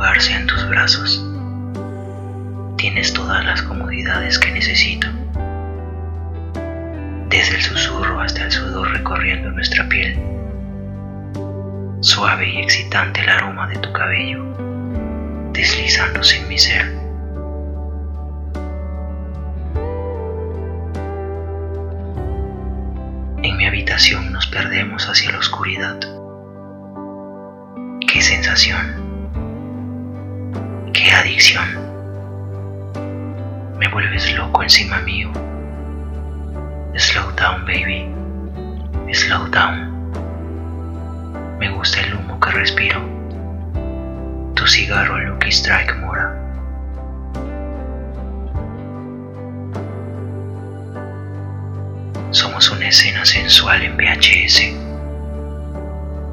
En tus brazos. Tienes todas las comodidades que necesito. Desde el susurro hasta el sudor recorriendo nuestra piel. Suave y excitante el aroma de tu cabello, deslizándose en mi ser. En mi habitación nos perdemos hacia la oscuridad. Qué sensación. Qué adicción. Me vuelves loco encima mío. Slow down, baby. Slow down. Me gusta el humo que respiro. Tu cigarro Lucky Strike Mora. Somos una escena sensual en VHS,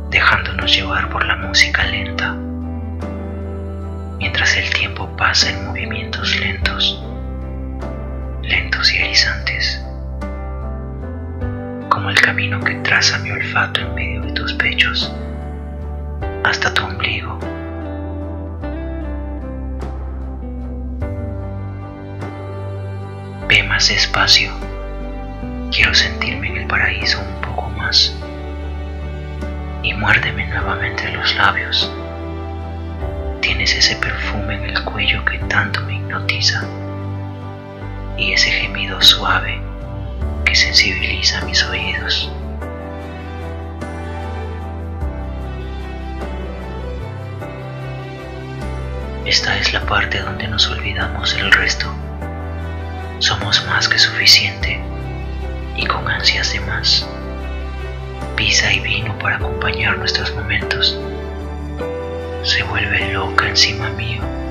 dejándonos llevar por la música lenta, mientras el tiempo pasa en movimientos lentos, lentos y erizantes, como el camino que traza mi olfato en medio de tus pechos, hasta tu ombligo. Ve más despacio Quiero sentirme en el paraíso un poco más. Y muérdeme nuevamente los labios. Tienes ese perfume en el cuello que tanto me hipnotiza. Y ese gemido suave que sensibiliza mis oídos. Esta es la parte donde nos olvidamos del resto. Somos más que suficiente y con ansias de más. Pisa y vino para acompañar nuestros momentos. Se vuelve loca encima mío.